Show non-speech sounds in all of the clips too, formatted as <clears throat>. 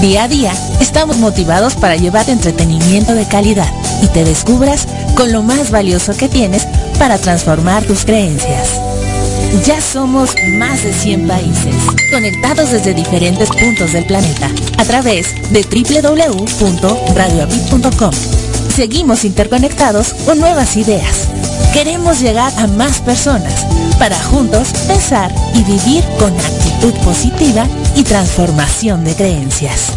Día a día estamos motivados para llevar entretenimiento de calidad y te descubras con lo más valioso que tienes para transformar tus creencias. Ya somos más de 100 países, conectados desde diferentes puntos del planeta, a través de www.radioapit.com. Seguimos interconectados con nuevas ideas. Queremos llegar a más personas para juntos pensar y vivir con actitud positiva y transformación de creencias.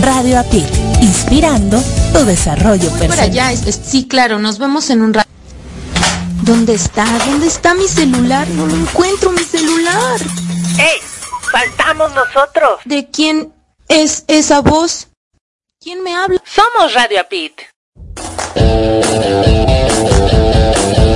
Radio Apit, inspirando tu desarrollo personal. Allá, sí, claro, nos vemos en un rato. ¿Dónde está? ¿Dónde está mi celular? No lo encuentro, mi celular. ¡Ey! ¡Faltamos nosotros! ¿De quién es esa voz? ¿Quién me habla? Somos Radio Apit.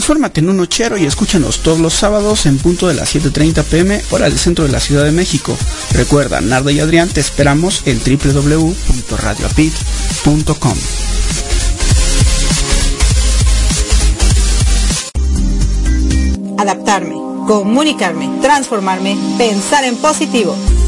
Transfórmate en un nochero y escúchanos todos los sábados en punto de las 7.30 pm hora del centro de la Ciudad de México. Recuerda, Nardo y Adrián te esperamos en www.radioapit.com. Adaptarme, comunicarme, transformarme, pensar en positivo.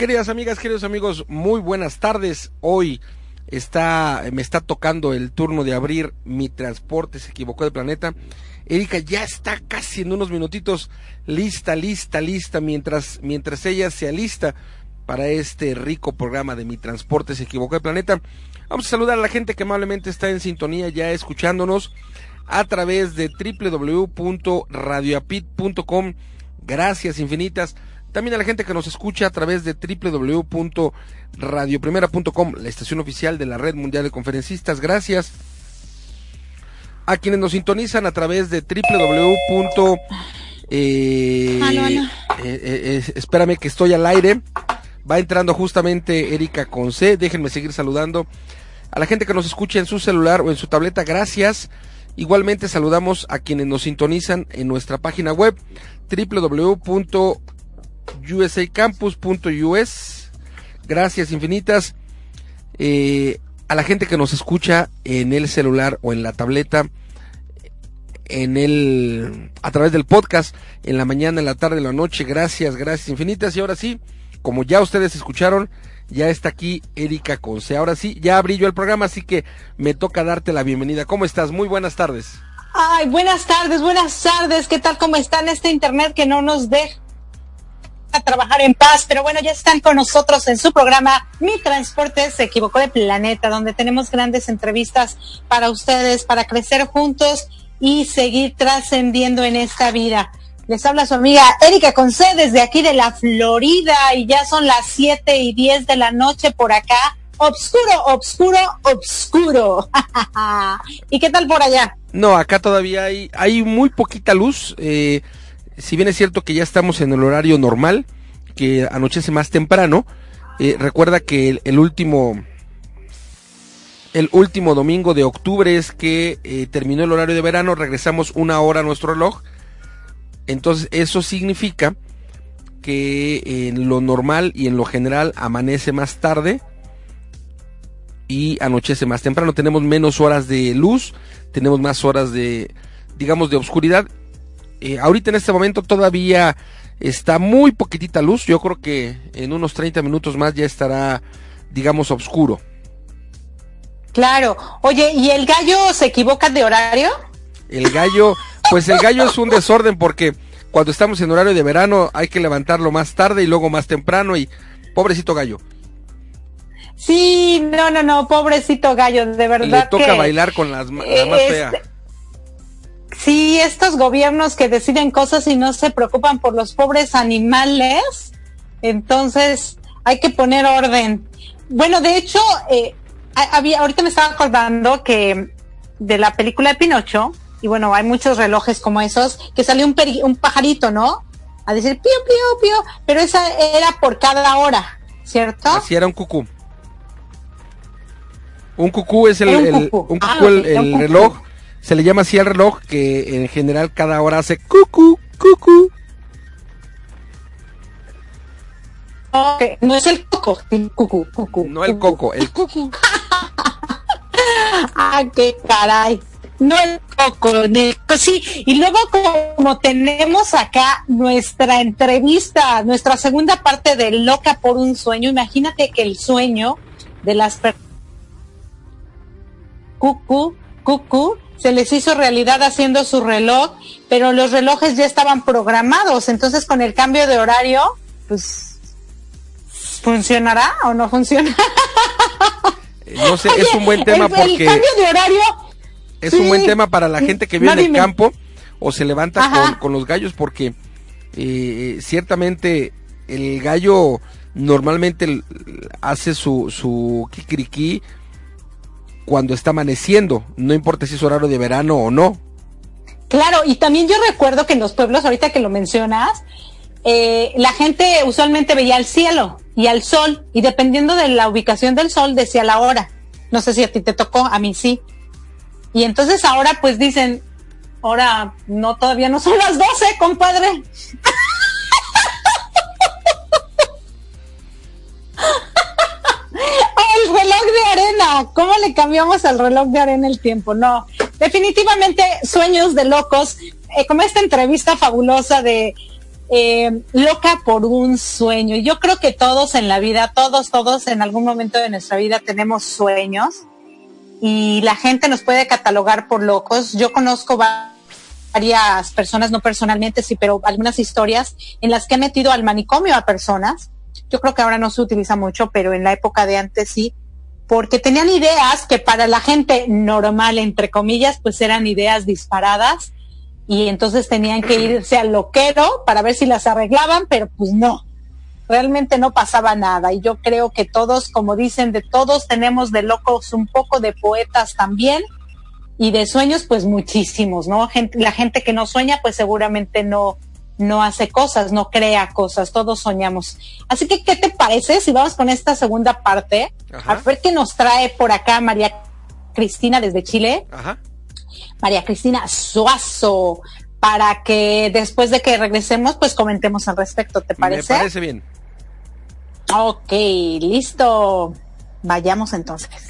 Queridas amigas, queridos amigos, muy buenas tardes. Hoy está, me está tocando el turno de abrir mi transporte, se equivocó de planeta. Erika ya está casi en unos minutitos lista, lista, lista, mientras, mientras ella se alista para este rico programa de Mi Transporte se equivocó de planeta. Vamos a saludar a la gente que amablemente está en sintonía ya escuchándonos a través de www.radioapit.com. Gracias infinitas. También a la gente que nos escucha a través de www.radioprimera.com, la estación oficial de la Red Mundial de Conferencistas. Gracias a quienes nos sintonizan a través de www. Eh, eh, eh, espérame que estoy al aire. Va entrando justamente Erika con C. Déjenme seguir saludando a la gente que nos escucha en su celular o en su tableta. Gracias. Igualmente saludamos a quienes nos sintonizan en nuestra página web www.usacampus.us. Gracias infinitas. a la gente que nos escucha en el celular o en la tableta en el a través del podcast en la mañana, en la tarde, en la noche. Gracias, gracias infinitas. Y ahora sí, como ya ustedes escucharon, ya está aquí Erika Conce. Ahora sí, ya abrí el programa, así que me toca darte la bienvenida. ¿Cómo estás? Muy buenas tardes. Ay, buenas tardes, buenas tardes. ¿Qué tal? ¿Cómo está en este internet que no nos deja a trabajar en paz? Pero bueno, ya están con nosotros en su programa Mi Transporte se equivocó de planeta, donde tenemos grandes entrevistas para ustedes, para crecer juntos y seguir trascendiendo en esta vida. Les habla su amiga Erika Conce desde aquí de la Florida y ya son las 7 y 10 de la noche por acá. Obscuro, obscuro, obscuro. <laughs> ¿Y qué tal por allá? No, acá todavía hay, hay muy poquita luz. Eh, si bien es cierto que ya estamos en el horario normal, que anochece más temprano, eh, recuerda que el último el último domingo de octubre es que eh, terminó el horario de verano, regresamos una hora a nuestro reloj. Entonces eso significa que en lo normal y en lo general amanece más tarde y anochece más temprano. Tenemos menos horas de luz, tenemos más horas de, digamos, de oscuridad. Eh, ahorita en este momento todavía está muy poquitita luz. Yo creo que en unos 30 minutos más ya estará, digamos, oscuro. Claro. Oye, ¿y el gallo se equivoca de horario? El gallo, pues el gallo es un desorden porque cuando estamos en horario de verano hay que levantarlo más tarde y luego más temprano y pobrecito gallo. Sí, no, no, no, pobrecito gallo, de verdad. Le toca bailar con las, la más fea. Sí, estos gobiernos que deciden cosas y no se preocupan por los pobres animales, entonces hay que poner orden. Bueno, de hecho, eh, había, ahorita me estaba acordando que de la película de Pinocho, y bueno, hay muchos relojes como esos, que salió un, un pajarito, ¿no? A decir pío, pío, pío, pero esa era por cada hora, ¿cierto? Así era un cucú. Un cucú es el, un cucú. Ah, el, reloj, se le llama así al reloj que en general cada hora hace cucú, cucú. no es el coco, el cucú, cucú. No el coco, el <laughs> cucú. ah, qué caray. No el coco, sí. Y luego como tenemos acá nuestra entrevista, nuestra segunda parte de Loca por un sueño, imagínate que el sueño de las personas cucú, cucú, se les hizo realidad haciendo su reloj, pero los relojes ya estaban programados, entonces con el cambio de horario, pues, ¿funcionará o no funciona? no sé, es un buen tema porque... El cambio de horario... Es un buen tema para la gente que vive en el campo o se levanta con, los gallos porque eh, ciertamente el gallo normalmente hace su, su kikiriki cuando está amaneciendo, no importa si es horario de verano o no. Claro, y también yo recuerdo que en los pueblos, ahorita que lo mencionas, eh, la gente usualmente veía el cielo y al sol, y dependiendo de la ubicación del sol, decía la hora. No sé si a ti te tocó, a mí sí. Y entonces ahora pues dicen, ahora no, todavía no son las 12, compadre. ¿Cómo le cambiamos al reloj de arena el tiempo? No, definitivamente sueños de locos, eh, como esta entrevista fabulosa de eh, loca por un sueño. Yo creo que todos en la vida, todos, todos en algún momento de nuestra vida tenemos sueños y la gente nos puede catalogar por locos. Yo conozco varias personas, no personalmente, sí, pero algunas historias en las que he metido al manicomio a personas. Yo creo que ahora no se utiliza mucho, pero en la época de antes sí, porque tenían ideas que para la gente normal, entre comillas, pues eran ideas disparadas y entonces tenían que irse al loquero para ver si las arreglaban, pero pues no, realmente no pasaba nada. Y yo creo que todos, como dicen, de todos tenemos de locos un poco de poetas también y de sueños pues muchísimos, ¿no? la gente que no sueña pues seguramente no, no hace cosas, no crea cosas, todos soñamos. Así que, ¿qué te parece si vamos con esta segunda parte? A ver qué nos trae por acá María Cristina desde Chile. Ajá. María Cristina Suazo, para que después de que regresemos, pues comentemos al respecto, ¿te parece? Me parece bien. Ok, listo. Vayamos entonces.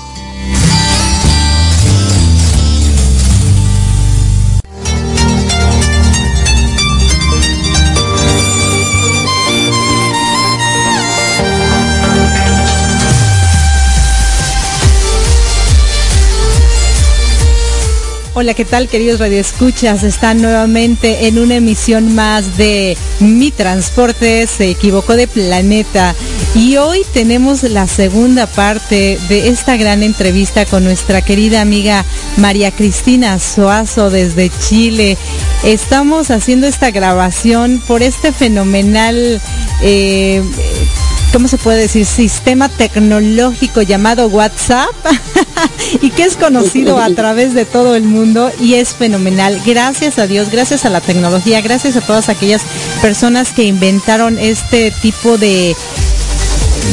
Hola, ¿qué tal queridos radioescuchas? Están nuevamente en una emisión más de Mi Transporte se equivocó de planeta y hoy tenemos la segunda parte de esta gran entrevista con nuestra querida amiga María Cristina Soazo desde Chile. Estamos haciendo esta grabación por este fenomenal... Eh, ¿cómo se puede decir? Sistema tecnológico llamado WhatsApp <laughs> <laughs> y que es conocido a través de todo el mundo y es fenomenal. Gracias a Dios, gracias a la tecnología, gracias a todas aquellas personas que inventaron este tipo de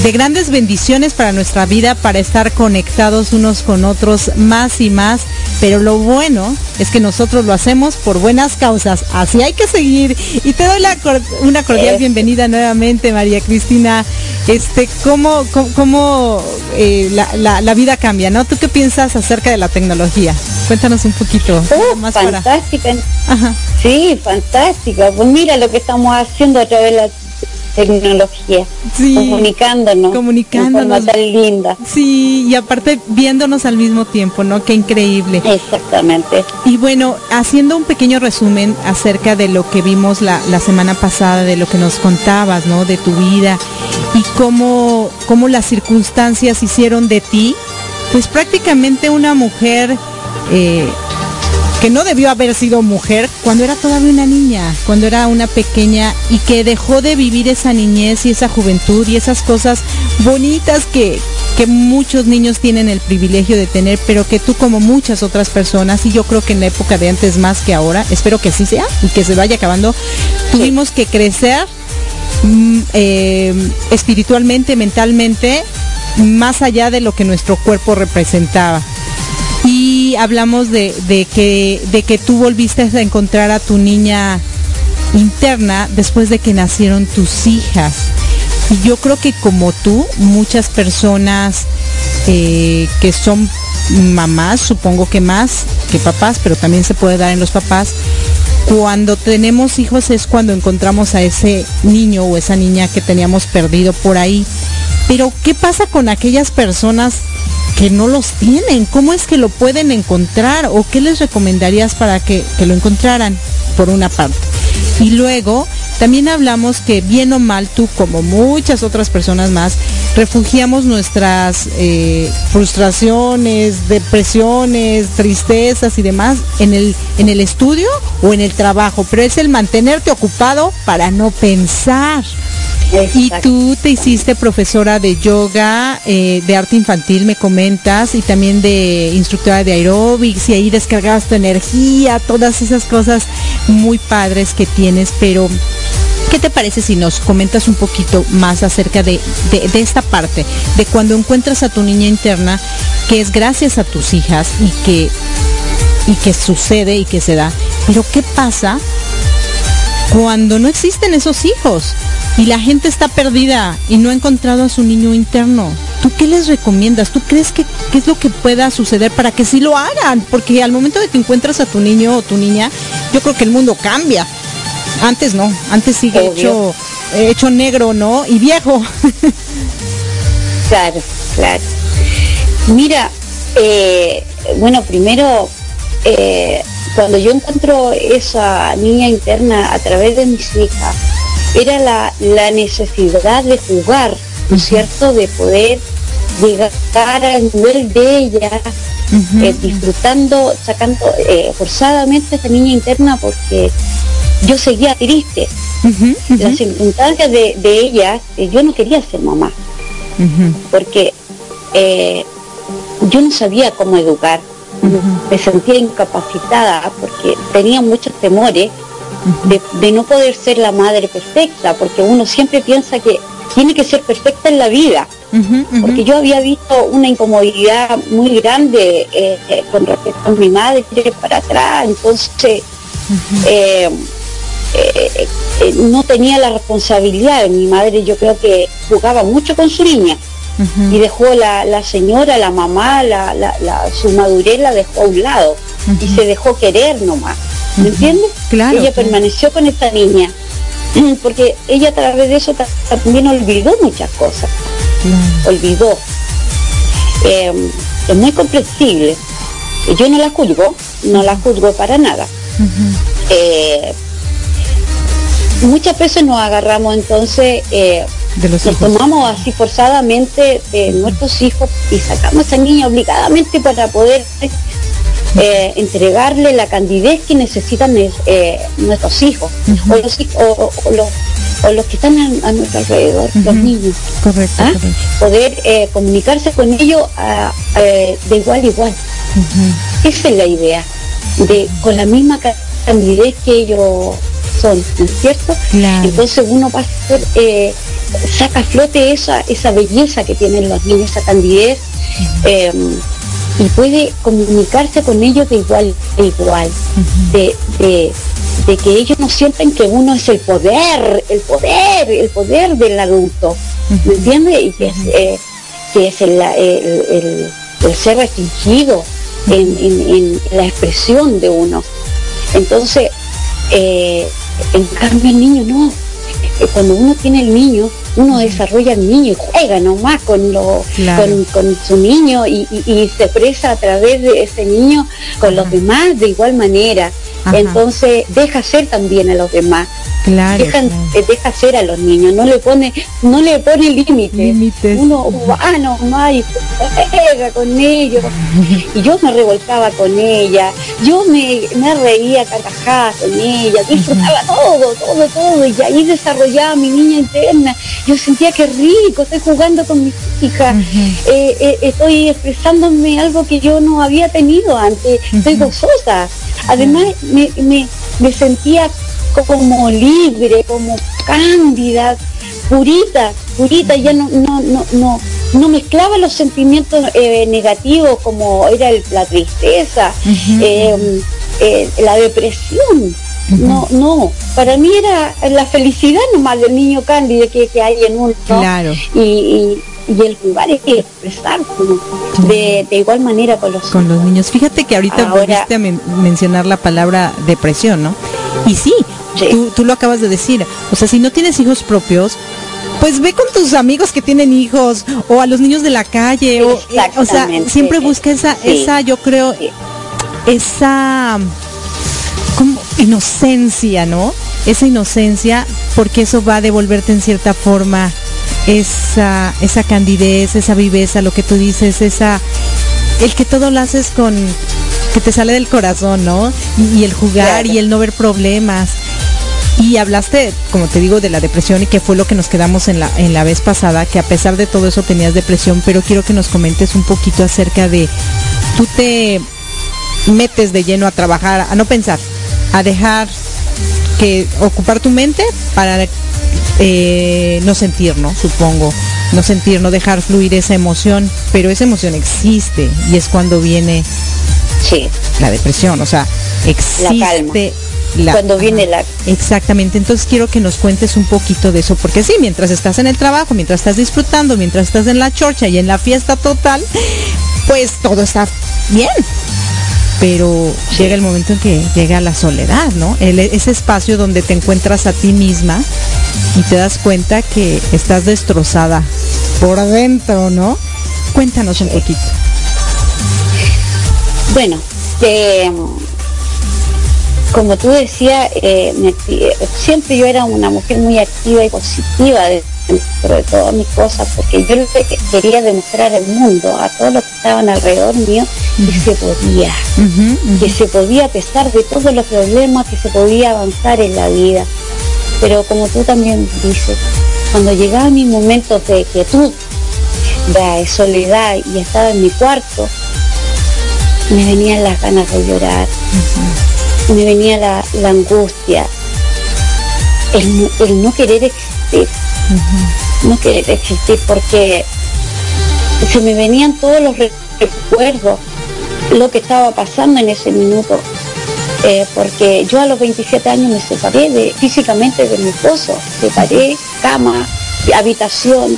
de grandes bendiciones para nuestra vida, para estar conectados unos con otros más y más. Pero lo bueno es que nosotros lo hacemos por buenas causas. Así hay que seguir. Y te doy una cordial bienvenida nuevamente, María Cristina. Este, cómo, cómo, eh, la, vida cambia, ¿no? ¿Tú qué piensas acerca de la tecnología? Cuéntanos un poquito. Uh, más fantástica. Sí, fantástica. Pues mira lo que estamos haciendo a través de la tecnología, comunicándonos, comunicándonos, tan linda. Sí, y aparte viéndonos al mismo tiempo, ¿no? Qué increíble. Exactamente. Y bueno, haciendo un pequeño resumen acerca de lo que vimos la, la semana pasada, de lo que nos contabas, ¿no? De tu vida y cómo, cómo las circunstancias hicieron de ti, pues prácticamente una mujer eh, que no debió haber sido mujer cuando era todavía una niña, cuando era una pequeña y que dejó de vivir esa niñez y esa juventud y esas cosas bonitas que, que muchos niños tienen el privilegio de tener, pero que tú como muchas otras personas, y yo creo que en la época de antes más que ahora, espero que así sea y que se vaya acabando, tuvimos que crecer mm, eh, espiritualmente, mentalmente, más allá de lo que nuestro cuerpo representaba hablamos de, que, de que tú volviste a encontrar a tu niña interna después de que nacieron tus hijas. Y yo creo que como tú, muchas personas eh, que son mamás, supongo que más que papás, pero también se puede dar en los papás, cuando tenemos hijos es cuando encontramos a ese niño o esa niña que teníamos perdido por ahí. Pero ¿qué pasa con aquellas personas que no los tienen? ¿Cómo es que lo pueden encontrar? ¿O qué les recomendarías para que, lo encontraran? Por una parte. Y luego también hablamos que bien o mal tú, como muchas otras personas más, refugiamos nuestras eh, frustraciones, depresiones, tristezas y demás en el, en el estudio o en el trabajo, pero es el mantenerte ocupado para no pensar. Y tú te hiciste profesora de yoga, eh, de arte infantil, me comentas, y también de instructora de aeróbics, y ahí descargabas tu energía, todas esas cosas muy padres que tienes, pero ¿Qué te parece si nos comentas un poquito más acerca de, de, esta parte, de cuando encuentras a tu niña interna, que es gracias a tus hijas y que, y que sucede y que se da? Pero ¿qué pasa cuando no existen esos hijos y la gente está perdida y no ha encontrado a su niño interno. ¿Tú qué les recomiendas? ¿Tú crees que qué es lo que pueda suceder para que sí lo hagan? Porque al momento de que encuentras a tu niño o tu niña, yo creo que el mundo cambia. Antes no, antes sigue hecho, hecho negro, ¿no? Y viejo. claro, claro. Mira, eh, bueno, primero, eh, cuando yo encuentro esa niña interna a través de mis hijas, era la, necesidad de jugar, ¿no es cierto? De poder llegar al nivel de ella, eh, disfrutando, sacando forzadamente a esa niña interna porque yo seguía triste. Las circunstancias de, ella, yo no quería ser mamá, porque yo no sabía cómo educar, me sentía incapacitada porque tenía muchos temores de, no poder ser la madre perfecta, porque uno siempre piensa que tiene que ser perfecta en la vida, porque yo había visto una incomodidad muy grande eh, eh, con respecto a mi madre para atrás, entonces eh, no tenía la responsabilidad, mi madre yo creo que jugaba mucho con su niña. Y dejó la, la, señora, la mamá, la, la, su madurez la dejó a un lado. Y se dejó querer nomás. ¿Me entiendes? Claro, ella permaneció con esta niña <clears throat> porque ella a través de eso también olvidó muchas cosas. Olvidó. Em, es muy comprensible. Yo no la juzgo, no la juzgo para nada. Eh, muchas veces nos agarramos entonces eh, nos tomamos así forzadamente de nuestros hijos y sacamos a esa niña obligadamente para poder eh, entregarle la candidez que necesitan eh, nuestros hijos, o, los, que están a, nuestro alrededor, los niños. Correcto. ¿Ah? Poder eh, comunicarse con ellos de igual a igual. Esa es la idea, de con la misma candidez que ellos son, ¿no es cierto? Entonces uno va a ser saca a flote esa, esa belleza que tienen los niños, esa candidez, y puede comunicarse con ellos de igual a igual, de, que ellos no sienten que uno es el poder, el poder, el poder del adulto, ¿me entiendes? Y que es, eh, que es el, ser restringido en, la expresión de uno. Entonces, eh, en cambio el niño no, cuando uno tiene el niño, uno desarrolla el niño y juega nomás con, lo, con, su niño y, se expresa a través de ese niño con los demás de igual manera. Entonces deja ser también a los demás. Claro, eh, deja, ser a los niños, no le pone, no le pone límites. Uno va nomás y juega con ellos. <laughs> y yo me revolcaba con ella, yo me, me reía carcajadas con ella, disfrutaba todo, todo, todo, y ahí desarrollaba mi niña interna. Yo sentía que rico, estoy jugando con mis hijas, eh, eh, estoy expresándome algo que yo no había tenido antes, estoy gozosa. Además, me, me, me sentía como libre, como cándida, purita, purita, ya no, no, no, no, no mezclaba los sentimientos eh, negativos como era la tristeza, eh, la depresión. No, no, para mí era la felicidad nomás del niño cándido que, que hay en uno. Claro. Y, el jugar es expresar de, de, igual manera con los con los niños. Fíjate que ahorita volviste a mencionar la palabra depresión, ¿no? Y sí, Tú, lo acabas de decir. O sea, si no tienes hijos propios, pues ve con tus amigos que tienen hijos o a los niños de la calle o, o sea siempre busca esa esa yo creo esa inocencia no esa inocencia porque eso va a devolverte en cierta forma esa esa candidez esa viveza lo que tú dices esa el que todo lo haces con que te sale del corazón no y, el jugar y el no ver problemas. Y hablaste, como te digo, de la depresión y que fue lo que nos quedamos en la, en la vez pasada, que a pesar de todo eso tenías depresión, pero quiero que nos comentes un poquito acerca de, tú te metes de lleno a trabajar, a no pensar, a dejar que ocupar tu mente para eh, no sentir, ¿no? Supongo, no sentir, no dejar fluir esa emoción, pero esa emoción existe y es cuando viene sí. la depresión, o sea, existe la, cuando viene la exactamente entonces quiero que nos cuentes un poquito de eso porque sí mientras estás en el trabajo mientras estás disfrutando mientras estás en la chorcha y en la fiesta total pues todo está bien pero llega el momento en que llega la soledad, ¿no? ese espacio donde te encuentras a ti misma y te das cuenta que estás destrozada por adentro, ¿no? Cuéntanos un poquito. Bueno, eh, como tú decías, eh, siempre yo era una mujer muy activa y positiva dentro de todas mis cosas, porque yo quería demostrar al mundo, a todos los que estaban alrededor mío, que se podía, que se podía a pesar de todos los problemas, que se podía avanzar en la vida. Pero como tú también dices, cuando llegaba mi momento de quietud, de soledad y estaba en mi cuarto, me venían las ganas de llorar, me venía la, angustia, el, no querer existir, no querer existir porque se me venían todos los recuerdos, lo que estaba pasando en ese minuto. Eh, porque yo a los 27 años me separé de, físicamente de mi esposo, separé cama, habitación,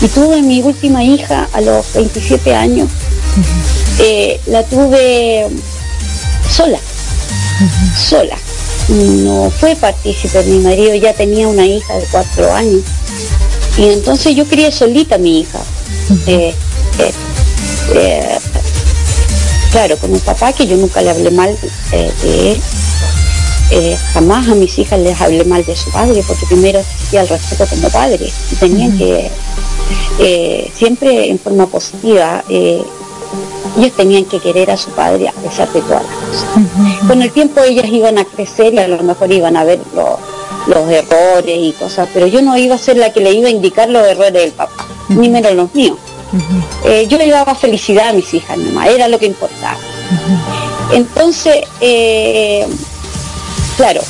y tuve mi última hija a los 27 años. Eh, la tuve sola, sola. No fue partícipe, mi marido ya tenía una hija de cuatro años. Y entonces yo quería solita a mi hija. Eh, claro, con un papá que yo nunca le hablé mal de él. jamás a mis hijas les hablé mal de su padre, porque primero existía el respeto como padre. Y tenían que, siempre en forma positiva, ellos tenían que querer a su padre a pesar de todas las cosas. Con el tiempo ellas iban a crecer y a lo mejor iban a ver los errores y cosas, pero yo no iba a ser la que le iba a indicar los errores del papá, ni menos los míos. Eh, yo le daba felicidad a mis hijas nomás, era lo que importaba. Entonces, eh, claro,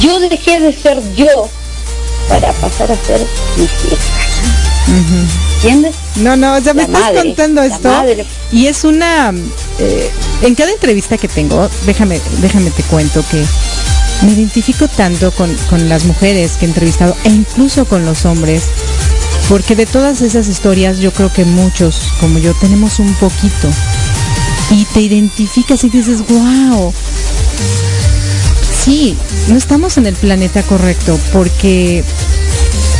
yo dejé de ser yo para pasar a ser mis hijas. ¿Entiendes? No, no, ya me estás contando esto. Y es una... Eh, en cada entrevista que tengo, déjame, déjame te cuento que me identifico tanto con, con las mujeres que he entrevistado e incluso con los hombres, porque de todas esas historias yo creo que muchos, como yo, tenemos un poquito. Y te identificas y dices, wow, sí, no estamos en el planeta correcto, porque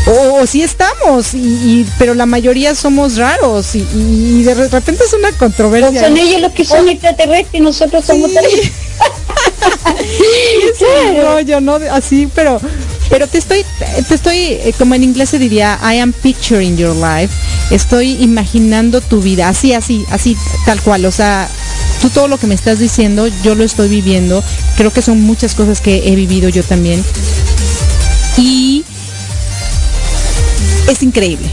o, sí estamos, y, pero la mayoría somos raros y, de repente es una controversia. son ellos los que son extraterrestres y nosotros somos sí. es rollo, <laughs> ¿no? Así, pero pero te estoy, te estoy, eh, como en inglés se diría, I am picturing your life. Estoy imaginando tu vida, así, así, así, tal cual. O sea, tú todo lo que me estás diciendo, yo lo estoy viviendo. Creo que son muchas cosas que he vivido yo también. Y es increíble.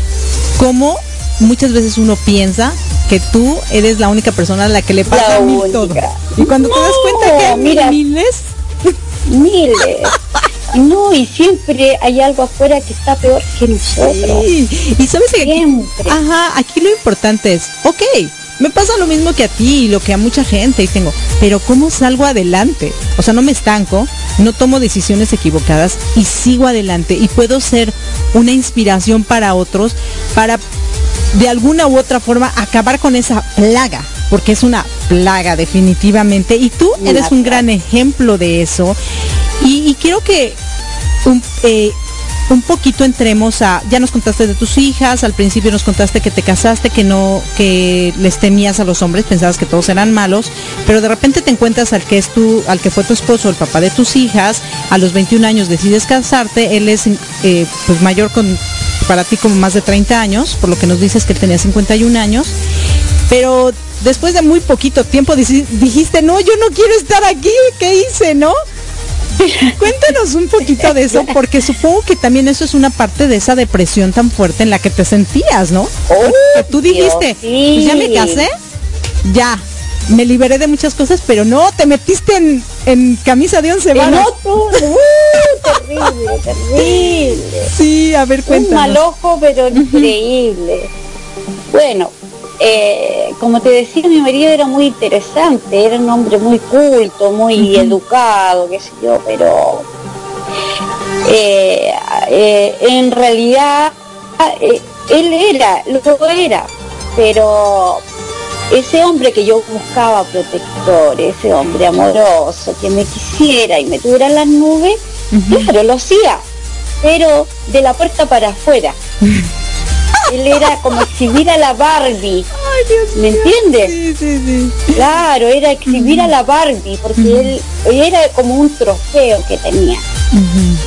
Como muchas veces uno piensa que tú eres la única persona a la que le pasa mil todo. Y cuando te das cuenta que hay miles. Miles. No, y siempre hay algo afuera que está peor que nosotros. Y sabes que aquí, ajá, aquí lo importante es, ok, me pasa lo mismo que a ti y lo que a mucha gente y tengo, pero ¿cómo salgo adelante? O sea, no me estanco, no tomo decisiones equivocadas y sigo adelante y puedo ser una inspiración para otros para de alguna u otra forma acabar con esa plaga, porque es una plaga definitivamente y tú eres un gran ejemplo de eso y, quiero que un, eh, un poquito entremos a, ya nos contaste de tus hijas, al principio nos contaste que te casaste, que no, que les temías a los hombres, pensabas que todos eran malos, pero de repente te encuentras al que es tu, al que fue tu esposo, el papá de tus hijas, a los 21 años decides casarte, él es eh, pues mayor con, para ti como más de 30 años, por lo que nos dices que él tenía 51 años, pero después de muy poquito tiempo dijiste, no, yo no quiero estar aquí, ¿qué hice, no? <laughs> Cuéntanos un poquito de eso, porque supongo que también eso es una parte de esa depresión tan fuerte en la que te sentías, ¿no? Oh, tú dijiste, pues ya me casé, ya, me liberé de muchas cosas, pero no, te metiste en, camisa de once varas. Uh, <laughs> terrible, terrible. Sí, a ver, cuéntanos. Un mal ojo, pero increíble. Bueno, eh, como te decía, mi marido era muy interesante, era un hombre muy culto, muy educado, qué sé yo, pero eh, eh, en realidad él era, lo era, pero ese hombre que yo buscaba protector, ese hombre amoroso, que me quisiera y me tuviera en las nubes, claro, lo hacía, pero de la puerta para afuera. <laughs> Él era como exhibir a la Barbie. ¿Me entiendes? Claro, era exhibir a la Barbie, porque él era como un trofeo que tenía.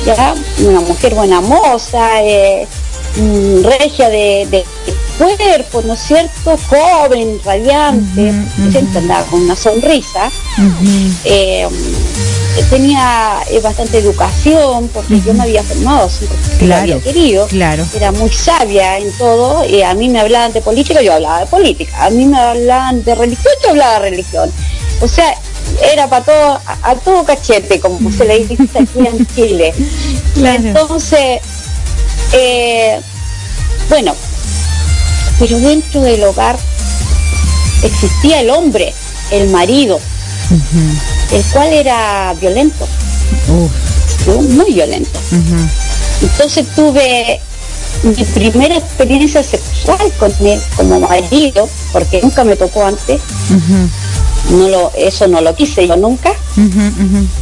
¿Ya? Una mujer buena moza, eh, mm, regia de, cuerpo, ¿no es cierto? Joven, radiante, siempre andaba con una sonrisa tenía eh, bastante educación porque yo me había formado claro, había querido. claro. era muy sabia en todo y a mí me hablaban de política yo hablaba de política a mí me hablaban de religión yo hablaba de religión. O sea era para todo a, todo cachete como se le dice aquí en <laughs> Chile. Entonces eh, bueno pero dentro del hogar existía el hombre el marido el cual era violento, muy violento. Entonces tuve mi primera experiencia sexual con él como marido, porque nunca me tocó antes, no lo, eso no lo quise yo nunca,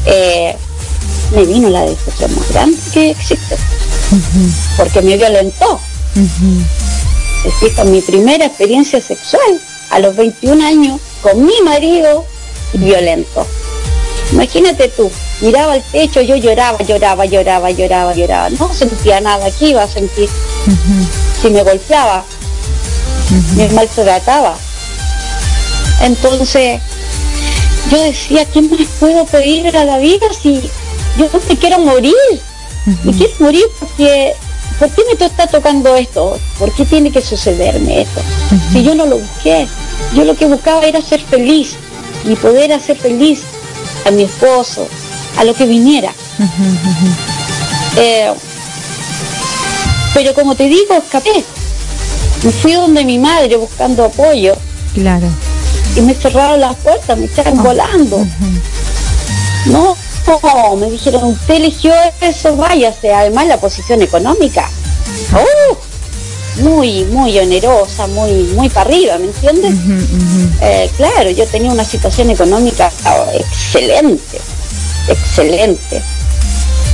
eh, me vino la decepción más grande que existe, porque me violentó. Es mi primera experiencia sexual a los 21 años con mi marido violento. Imagínate tú, miraba al techo, yo lloraba, lloraba, lloraba, lloraba, lloraba. No sentía nada, ¿qué iba a sentir? Si me golpeaba, me maltrataba. Entonces, yo decía, ¿qué más puedo pedir a la vida si yo no me quiero morir? Me quiero morir porque, ¿por qué me está tocando esto? ¿Por qué tiene que sucederme esto? Si yo no lo busqué, yo lo que buscaba era ser feliz y poder hacer feliz a mi esposo, a lo que viniera. Eh, pero como te digo, escapé. Me fui donde mi madre buscando apoyo. Claro. Y me cerraron las puertas, me echaron ah. volando. No, me dijeron, usted eligió eso, váyase. Además la posición económica. ¡Oh! Muy, muy onerosa, muy, muy para arriba, ¿me entiendes? Eh, claro, yo tenía una situación económica excelente, excelente.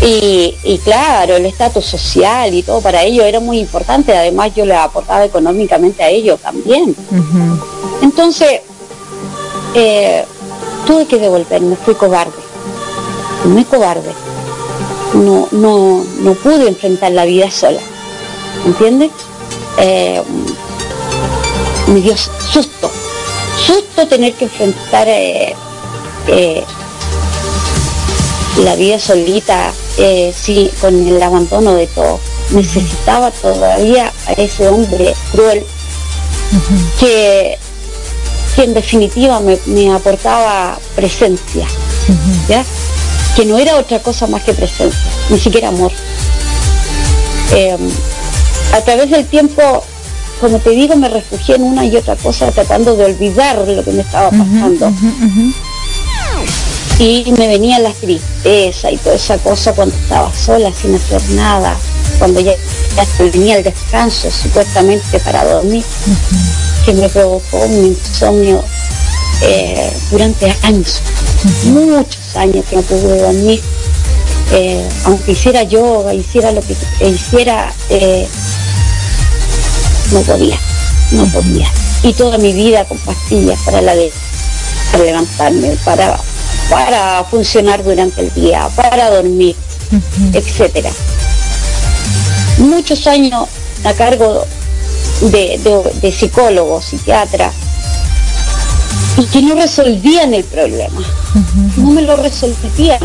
Y, claro, el estatus social y todo para ellos era muy importante, además yo le aportaba económicamente a ellos también. Entonces, eh, tuve que devolverme, fui cobarde, muy cobarde. No, no, no pude enfrentar la vida sola, ¿entiendes? Eh, me dio susto, susto tener que enfrentar eh, eh, la vida solita, eh, sí, con el abandono de todo. Necesitaba todavía a ese hombre cruel que, que en definitiva me, aportaba presencia, ¿ya? que no era otra cosa más que presencia, ni siquiera amor a través del tiempo, como te digo, me refugié en una y otra cosa tratando de olvidar lo que me estaba pasando. Y me venía la tristeza y toda esa cosa cuando estaba sola, sin hacer nada, cuando ya, venía el descanso supuestamente para dormir, que me provocó un insomnio eh, durante años, muchos años que no pude dormir. Eh, aunque hiciera yoga, hiciera lo que hiciera, eh, no podía, no podía. Y toda mi vida con pastillas para la de para levantarme, para, para funcionar durante el día, para dormir, etcétera. Muchos años a cargo de, de, psicólogos, psiquiatras, y que no resolvían el problema, no me lo resolvían.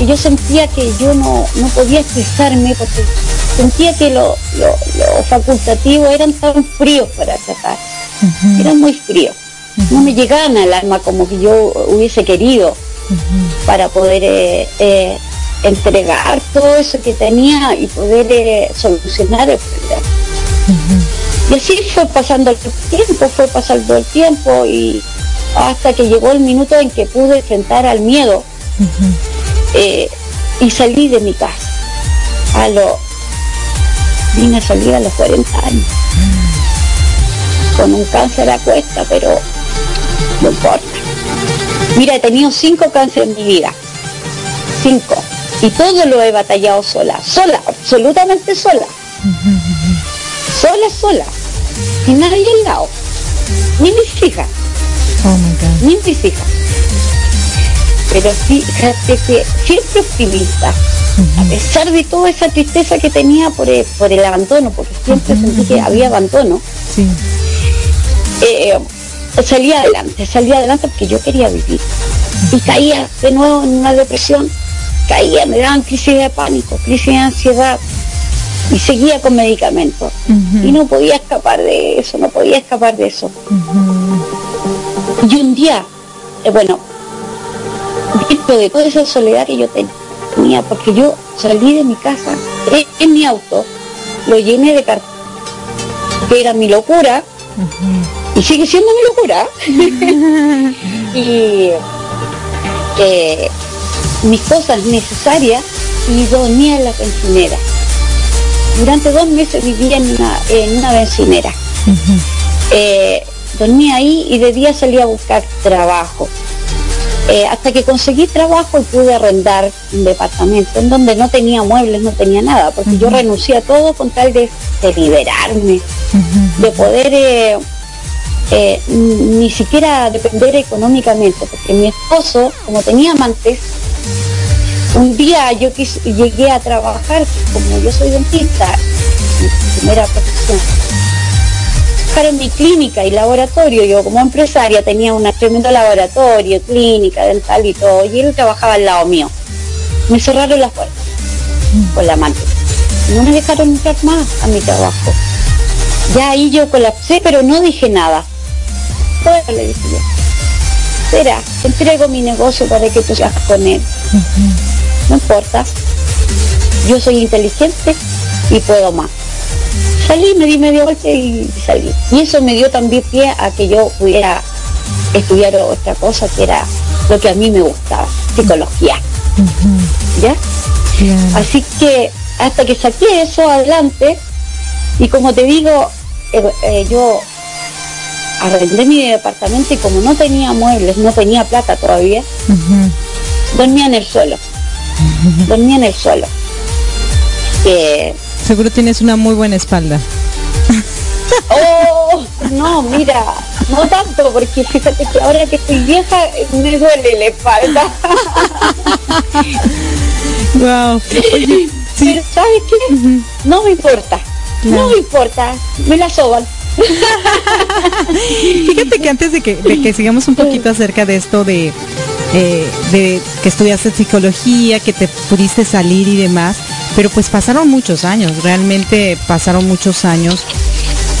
Y yo sentía que yo no, no podía expresarme porque sentía que lo, facultativo eran tan fríos para tratar, eran muy fríos, no me llegaban al alma como que yo hubiese querido para poder eh, eh, entregar todo eso que tenía y poder eh, solucionar el problema. Y así fue pasando el tiempo, fue pasando el tiempo y hasta que llegó el minuto en que pude enfrentar al miedo. Y salí de mi casa. A lo, vine a salir a los 40 años. Con un cáncer a cuesta, pero no importa. Mira, he tenido cinco cánceres en mi vida. Cinco. Y todo lo he batallado sola. Sola, absolutamente sola. Sola, sola. Y nadie al lado. Ni mis hijas. Oh Ni mis hijas. Pero fíjate que siempre optimista. A pesar de toda esa tristeza que tenía por el, por el abandono, porque siempre sentí que había abandono. Sí. Eh, salía adelante, salía adelante porque yo quería vivir. Y caía de nuevo en una depresión, caía, me daban crisis de pánico, crisis de ansiedad, y seguía con medicamentos. Y no podía escapar de eso, no podía escapar de eso. Y un día, eh, bueno, dentro de toda esa soledad que yo tenía, porque yo salí de mi casa en, mi auto, lo llené de cartas, que era mi locura, y sigue siendo mi locura. <laughs> <laughs> y eh, mis cosas necesarias y dormía en la bencinera. Durante dos meses vivía en una, en una bencinera. Eh, dormía ahí y de día salía a buscar trabajo. Eh, hasta que conseguí trabajo y pude arrendar un departamento en donde no tenía muebles, no tenía nada, porque yo renuncié a todo con tal de, liberarme, de poder eh, ni siquiera depender económicamente, porque mi esposo, como tenía amantes, un día yo llegué a trabajar, como yo soy dentista, mi primera profesión, en mi clínica y laboratorio, yo como empresaria tenía un tremendo laboratorio, clínica, dental y todo, y él trabajaba al lado mío. Me cerraron las puertas con la amante. No me dejaron entrar más a mi trabajo. Ya ahí yo colapsé, pero no dije nada le dije yo. Espera, entrego mi negocio para que tú seas con él. No importa. Yo soy inteligente y puedo más. Salí, me di medio golpe y salí. Y eso me dio también pie a que yo pudiera estudiar otra cosa que era lo que a mí me gustaba, psicología. ¿Ya? Así que hasta que saqué eso adelante, y como te digo, eh, eh, yo arrendé mi departamento y como no tenía muebles, no tenía plata todavía, dormía en el suelo. Dormía en el suelo. Seguro tienes una muy buena espalda. <laughs> Oh, no, mira, no tanto, porque fíjate que ahora que estoy vieja me duele la espalda. <laughs> wow. <laughs> Pero ¿sabes qué? No me importa. No me importa. Me la soban. Fíjate que antes de que, sigamos un poquito acerca de esto de, eh, de que estudiaste psicología, que te pudiste salir y demás, pero pues pasaron muchos años, realmente pasaron muchos años.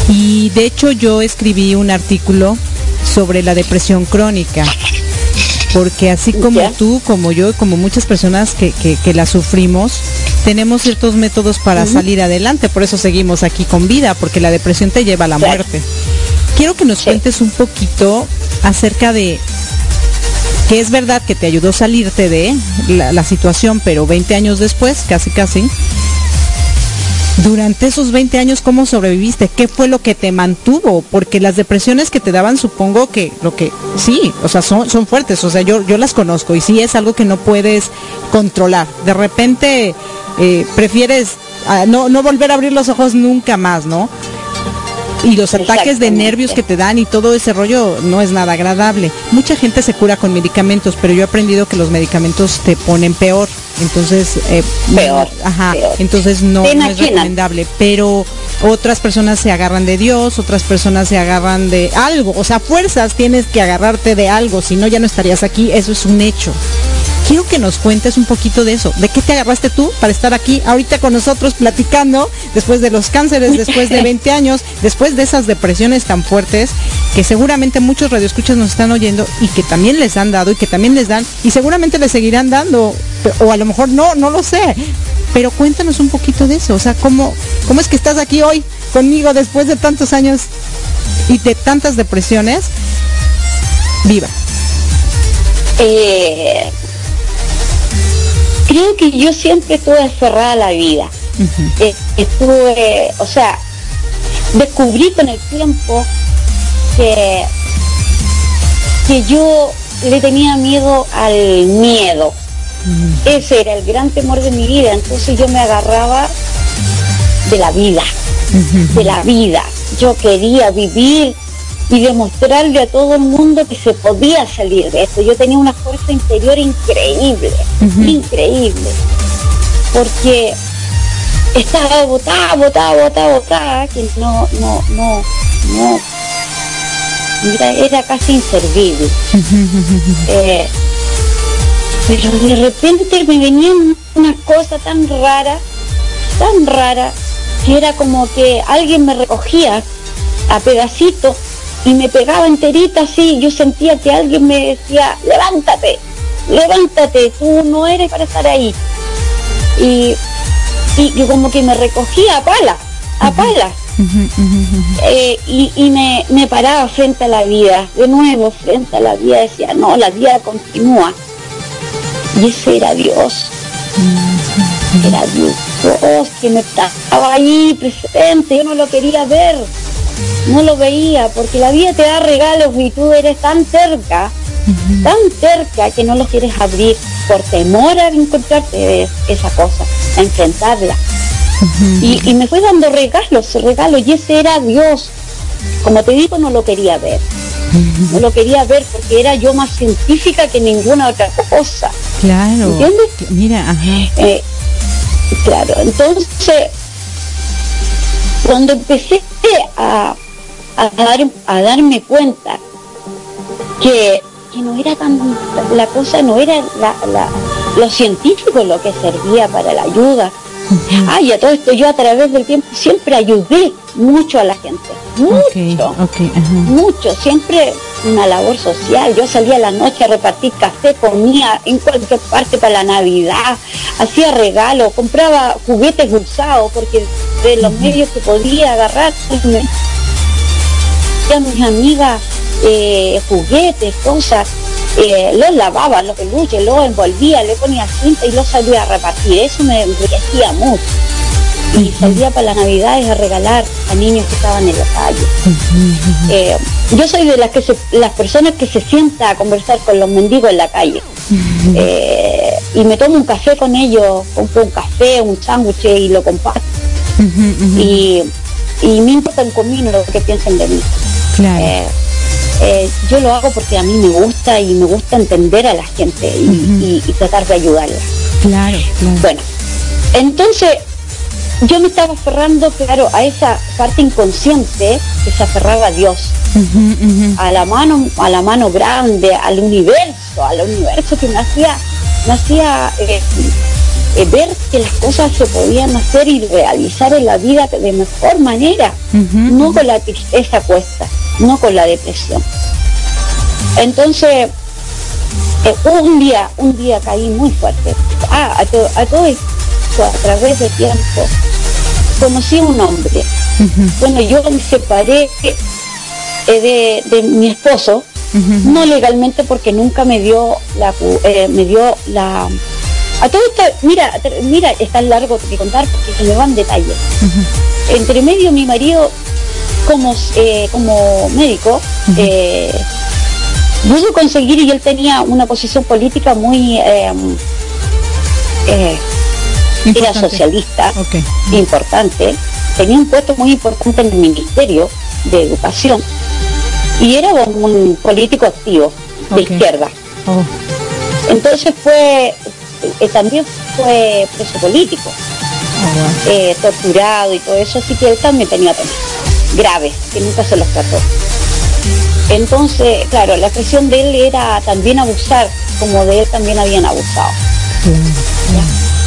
Y de hecho yo escribí un artículo sobre la depresión crónica, porque así como tú, como yo, como muchas personas que, que la sufrimos, tenemos ciertos métodos para salir adelante, por eso seguimos aquí con vida, porque la depresión te lleva a la muerte. Quiero que nos cuentes un poquito acerca de que es verdad que te ayudó a salirte de la, situación, pero 20 años después, casi casi, durante esos 20 años, ¿cómo sobreviviste? ¿Qué fue lo que te mantuvo? Porque las depresiones que te daban, supongo que lo que sí, o sea, son, son fuertes, o sea, yo, yo las conozco y sí es algo que no puedes controlar. De repente eh, prefieres ah, no, no volver a abrir los ojos nunca más, ¿no? Y los ataques de nervios que te dan y todo ese rollo no es nada agradable. Mucha gente se cura con medicamentos, pero yo he aprendido que los medicamentos te ponen peor. Entonces, eh, peor. Ajá, entonces no, es recomendable. Pero otras personas se agarran de Dios, otras personas se agarran de algo. O sea, fuerzas tienes que agarrarte de algo, si no ya no estarías aquí. Eso es un hecho quiero que nos cuentes un poquito de eso. ¿De qué te agarraste tú para estar aquí ahorita con nosotros platicando después de los cánceres, después de 20 años, después de esas depresiones tan fuertes que seguramente muchos radioescuchas nos están oyendo y que también les han dado y que también les dan y seguramente les seguirán dando o a lo mejor no, no lo sé. Pero cuéntanos un poquito de eso, o sea, ¿cómo, cómo es que estás aquí hoy conmigo después de tantos años y de tantas depresiones? Viva. Eh, creo que yo siempre estuve aferrada a la vida. Eh, estuve, o sea, descubrí con el tiempo que, que yo le tenía miedo al miedo. Ese era el gran temor de mi vida. Entonces yo me agarraba de la vida, de la vida. Yo quería vivir y demostrarle a todo el mundo que se podía salir de esto. Yo tenía una fuerza interior increíble, increíble, porque estaba botada, botada, botada, botada, que no, no, no, no, mira, era casi inservible. Eh, pero de repente me venían una cosa tan rara, tan rara, que era como que alguien me recogía a pedacitos y me pegaba enterita así, yo sentía que alguien me decía, levántate, levántate, tú no eres para estar ahí. Y, y yo como que me recogía a pala, a pala. Eh, y, me, me, paraba frente a la vida, de nuevo frente a la vida, decía, no, la vida continúa. Y ese era Dios. Era Dios que me estaba ahí presente, yo no lo quería ver no lo veía, porque la vida te da regalos y tú eres tan cerca, tan cerca que no los quieres abrir por temor a encontrarte esa cosa, a enfrentarla. y, me fue dando regalos, regalos, y ese era Dios. Como te digo, no lo quería ver. No lo quería ver porque era yo más científica que ninguna otra cosa. Claro. ¿Entiendes? Mira, ajá. Eh, claro, entonces, cuando empecé a, a, darme cuenta que, no era tan, la cosa no era la, lo científico lo que servía para la ayuda. Ay, a todo esto yo a través del tiempo siempre ayudé mucho a la gente, mucho, mucho, siempre una labor social. Yo salía a la noche a repartir café, comía en cualquier parte para la Navidad, hacía regalos, compraba juguetes usados porque de los medios que podía agarrar a mis amigas eh, juguetes, cosas, eh, los lavaba, los peluches, los envolvía, le ponía cinta y los salía a repartir. Eso me enriquecía mucho. Y salía para las navidades a regalar a niños que estaban en la calle. Eh, yo soy de las que las personas que se sienta a conversar con los mendigos en la calle. y me tomo un café con ellos, compro un café, un sándwich y lo comparto. y, y me importa un comino lo que piensen de mí. Eh, eh, yo lo hago porque a mí me gusta y me gusta entender a la gente y, tratar de ayudarla. Claro, Bueno, entonces yo me estaba aferrando, claro, a esa parte inconsciente que se aferraba a Dios, a la mano, a la mano grande, al universo, al universo que me hacía, me hacía eh, ver que las cosas se podían hacer y realizar en la vida de mejor manera, no con la tristeza cuesta no con la depresión. Entonces, eh, un día, un día caí muy fuerte. Ah, a, todo esto, a través del tiempo, conocí a un hombre. Bueno, yo me separé eh, de, mi esposo, no legalmente porque nunca me dio la, eh, me dio la, a todo esto, mira, mira, es tan largo que contar porque se me van detalles. Entre medio mi marido como, eh, como médico, eh, pudo conseguir y él tenía una posición política muy eh, era socialista importante tenía un puesto muy importante en el ministerio de educación y era un político activo de izquierda. Oh. entonces fue también fue preso político oh, torturado y todo eso así que él también tenía temor graves, que nunca se los trató. Entonces, claro, la expresión de él era también abusar, como de él también habían abusado.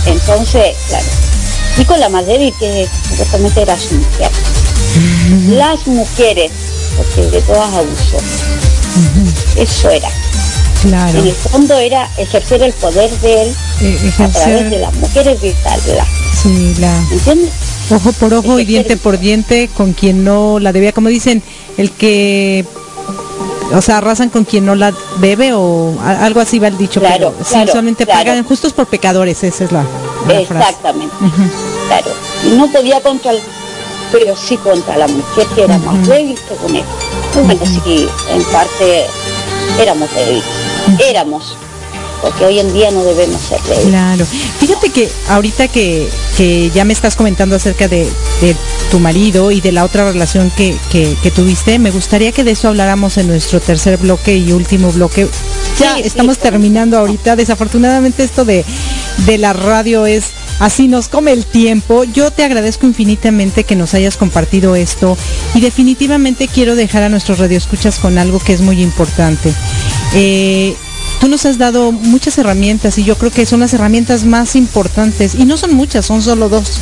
Entonces, claro. Y con la más débil que supuestamente era su mujer. Las mujeres, porque de todas abusó. Eso era. Claro. En el fondo era ejercer el poder de él eh, a través de las mujeres evitarla. Sí, la... ¿Entiendes? Ojo por ojo y diente por diente con quien no la debía, como dicen, el que o sea, arrasan con quien no la debe o algo así va el dicho. Claro, pero solamente pagan justos por pecadores, esa es la, Exactamente, claro. No podía contra el, pero sí contra la mujer que era más débil que con él. Bueno, sí, en parte éramos débiles, éramos porque hoy en día no debemos ser débiles. Claro. Fíjate que ahorita que, ya me estás comentando acerca de, tu marido y de la otra relación que, tuviste, me gustaría que de eso habláramos en nuestro tercer bloque y último bloque. Ya estamos terminando ahorita. Desafortunadamente esto de, de la radio es así nos come el tiempo. Yo te agradezco infinitamente que nos hayas compartido esto y definitivamente quiero dejar a nuestros radioescuchas con algo que es muy importante. Eh, tú nos has dado muchas herramientas y yo creo que son las herramientas más importantes y no son muchas, son solo dos.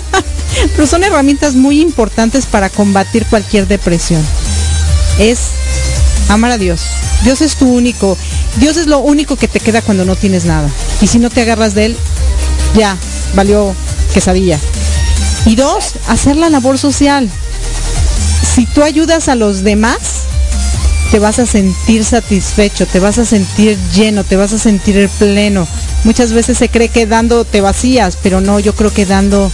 <laughs> Pero son herramientas muy importantes para combatir cualquier depresión. Es amar a Dios. Dios es tu único. Dios es lo único que te queda cuando no tienes nada. Y si no te agarras de Él, ya, valió quesadilla. Y dos, hacer la labor social. Si tú ayudas a los demás, te vas a sentir satisfecho, te vas a sentir lleno, te vas a sentir pleno. Muchas veces se cree que dando te vacías, pero no, yo creo que dando,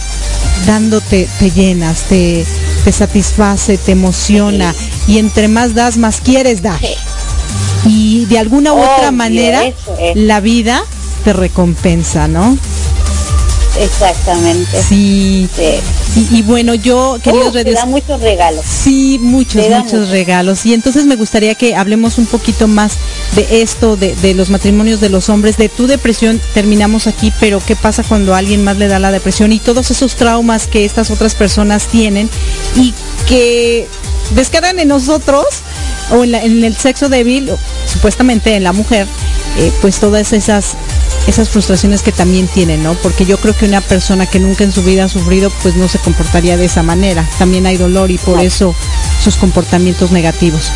dándote te llenas, te, te satisface, te emociona y entre más das, más quieres dar. Y de alguna u otra manera la vida te recompensa, ¿no? Exactamente. Sí. Y, bueno, yo, queridos uh, da muchos regalos. Sí, muchos, muchos regalos. Y entonces me gustaría que hablemos un poquito más de esto, de, de, los matrimonios de los hombres, de tu depresión. Terminamos aquí, pero ¿qué pasa cuando a alguien más le da la depresión? Y todos esos traumas que estas otras personas tienen y que descargan en nosotros o en, en el sexo débil, supuestamente en la mujer, eh, pues todas esas esas frustraciones que también tienen, ¿no? Porque yo creo que una persona que nunca en su vida ha sufrido, pues no se comportaría de esa manera. También hay dolor y por eso sus comportamientos negativos.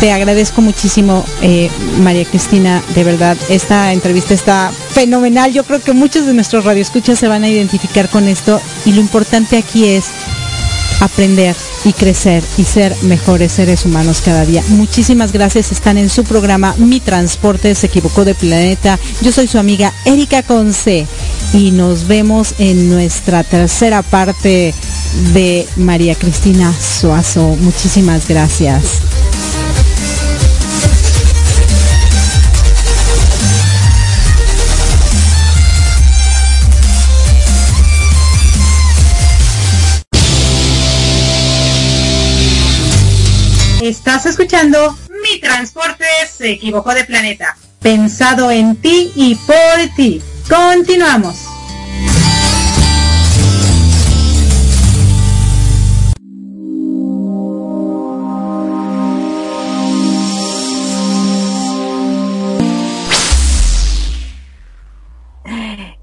Te agradezco muchísimo, eh, María Cristina, de verdad. Esta entrevista está fenomenal. Yo creo que muchos de nuestros radioescuchas se van a identificar con esto y lo importante aquí es aprender y crecer y ser mejores seres humanos cada día. Muchísimas gracias. Están en su programa Mi Transporte se equivocó de planeta. Yo soy su amiga Erika Conce y nos vemos en nuestra tercera parte de María Cristina Suazo. Muchísimas gracias. Mi Transporte se equivocó de planeta. Pensado en ti y por ti. Continuamos.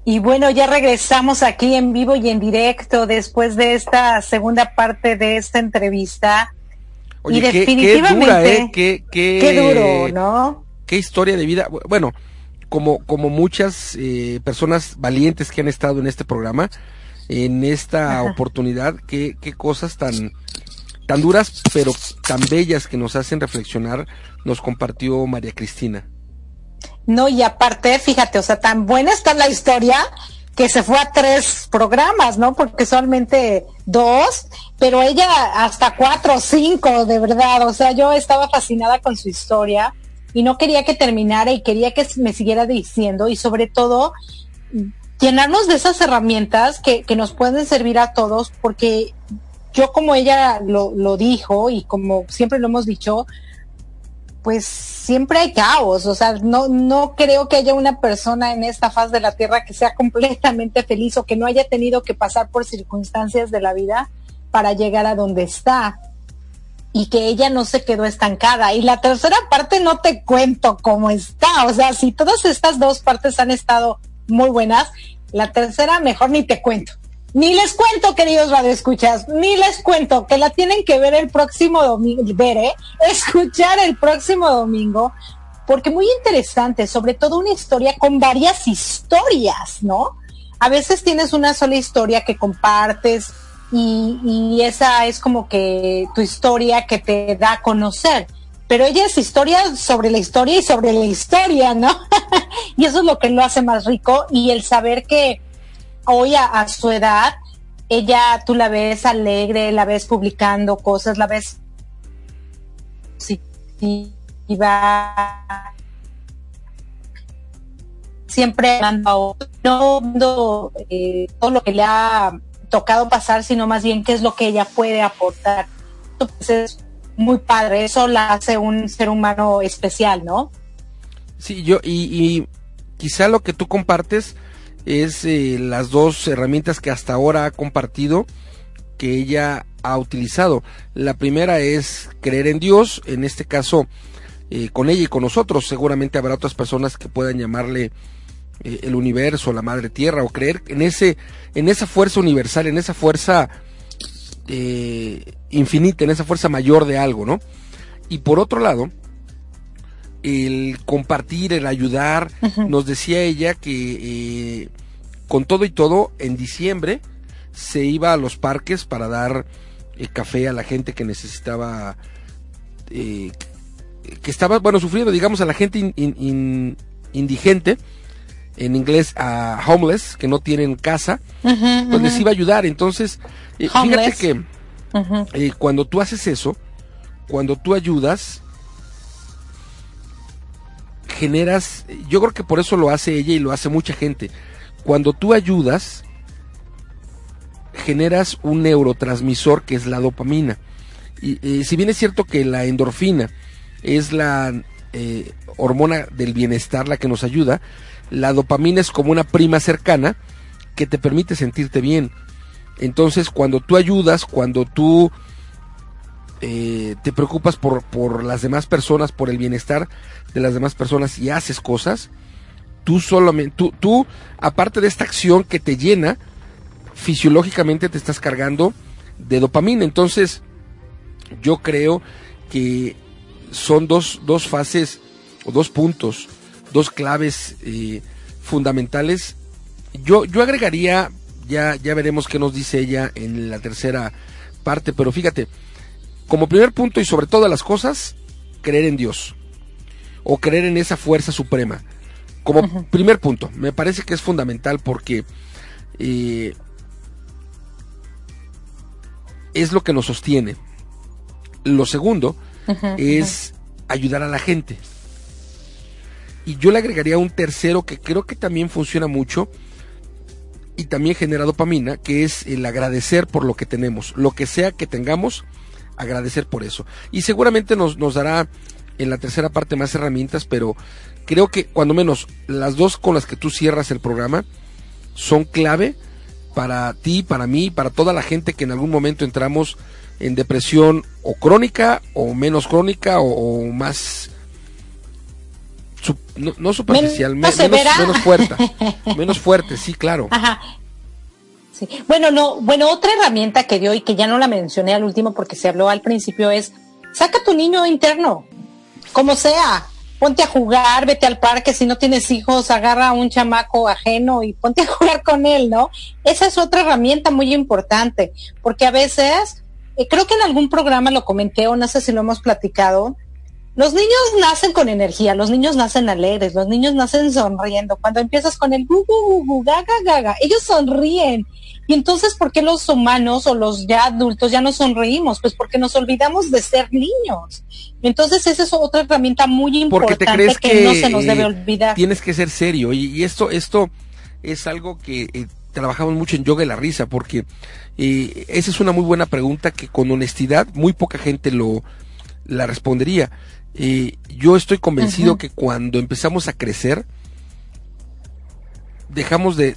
Y bueno, ya regresamos aquí en vivo y en directo después de esta segunda parte de esta entrevista y definitivamente, qué qué, qué, duro, ¿no? Qué historia de vida. Bueno, como, como muchas eh, personas valientes que han estado en este programa, en esta oportunidad, qué, qué cosas tan, tan duras, pero tan bellas que nos hacen reflexionar, nos compartió María Cristina. No, y aparte, fíjate, o sea, tan buena está la historia que se fue a tres programas, ¿no? Porque solamente dos, pero ella hasta cuatro o cinco, de verdad. O sea, yo estaba fascinada con su historia y no quería que terminara y quería que me siguiera diciendo y sobre todo llenarnos de esas herramientas que, que nos pueden servir a todos porque yo como ella lo, lo dijo y como siempre lo hemos dicho, pues siempre hay caos, o sea, no, no creo que haya una persona en esta faz de la tierra que sea <laughs> completamente feliz o que no haya tenido que pasar por circunstancias de la vida para llegar a donde está y que ella no se quedó estancada. Y la tercera parte no te cuento cómo está, o sea, si todas estas dos partes han estado muy buenas, la tercera mejor ni te cuento. Ni les cuento, queridos radioescuchas, ni les cuento que la tienen que ver el próximo domingo, ver, ¿eh? <laughs> escuchar el próximo domingo, porque muy interesante, sobre todo una historia con varias historias, ¿no? A veces tienes una sola historia que compartes y, y esa es como que tu historia que te da a conocer pero ella es historia sobre la historia y sobre la historia, ¿no? <laughs> y eso es lo que lo hace más rico y el saber que hoy a, su edad, ella tú la ves alegre, la ves publicando cosas, la ves positiva, siempre no, no eh, todo lo que le ha tocado pasar, sino más bien qué es lo que ella puede aportar. Entonces, muy padre, eso la hace un ser humano especial, ¿no? Sí, yo, y, quizá lo que tú compartes es eh, las dos herramientas que hasta ahora ha compartido que ella ha utilizado. La primera es creer en Dios, en este caso eh, con ella y con nosotros. Seguramente habrá otras personas que puedan llamarle eh, el universo, la madre tierra, o creer en ese, en esa fuerza universal, en esa fuerza infinita, en esa fuerza mayor de algo, ¿no? Y por otro lado, el compartir, el ayudar, nos decía ella que eh, con todo y todo, en diciembre se iba a los parques para dar eh, café a la gente que necesitaba, que estaba, bueno, sufriendo, digamos, a la gente indigente, en inglés a homeless, que no tienen casa, pues les iba a ayudar. Entonces, eh, fíjate que eh, cuando tú haces eso, cuando tú ayudas, generas, yo creo que por eso lo hace ella y lo hace mucha gente. Cuando tú ayudas, generas un neurotransmisor que es la dopamina. Y eh, si bien es cierto que la endorfina es la hormona del bienestar la que nos ayuda, la dopamina es como una prima cercana que te permite sentirte bien. Entonces, cuando tú ayudas, cuando tú eh, te preocupas por, por, las demás personas, por el bienestar de las demás personas y haces cosas, tú solamente, tú, tú, aparte de esta acción que te llena, fisiológicamente te estás cargando de dopamina. Entonces, yo creo que son dos, dos fases o dos puntos dos claves eh, fundamentales. Yo, yo agregaría, ya, ya veremos qué nos dice ella en la tercera parte, pero fíjate, como primer punto y sobre todas las cosas, creer en Dios o creer en esa fuerza suprema. Como primer punto, me parece que es fundamental porque eh, es lo que nos sostiene. Lo segundo es ayudar a la gente. Y yo le agregaría un tercero que creo que también funciona mucho y también genera dopamina, que es el agradecer por lo que tenemos. Lo que sea que tengamos, agradecer por eso. Y seguramente nos, nos dará en la tercera parte más herramientas, pero creo que cuando menos las dos con las que tú cierras el programa son clave para ti, para mí, para toda la gente que en algún momento entramos en depresión o crónica o menos crónica o más no, superficial, menos, fuerte, <laughs> menos fuerte, sí, claro. Sí. Bueno, no, bueno, otra herramienta que dio y que ya no la mencioné al último porque se habló al principio es saca tu niño interno, como sea, ponte a jugar, vete al parque, si no tienes hijos, agarra a un chamaco ajeno y ponte a <laughs> jugar con él, ¿no? Esa es otra herramienta muy importante, porque a veces, eh, creo que en algún programa lo comenté o no sé si lo hemos platicado, los niños nacen con energía, los niños nacen alegres, los niños nacen sonriendo. Cuando empiezas con el gu, gu, gu, gaga, gaga, ellos sonríen. Y entonces, ¿por qué los humanos o los ya adultos ya no sonreímos? Pues porque nos olvidamos de ser niños. Entonces, esa es otra herramienta muy importante que, no se nos debe olvidar. Tienes que ser serio. Y, esto, esto es algo que eh, trabajamos mucho en yoga y la risa, porque eh, esa es una muy buena pregunta que con honestidad muy poca gente lo la respondería yo estoy convencido que cuando empezamos a crecer, dejamos de,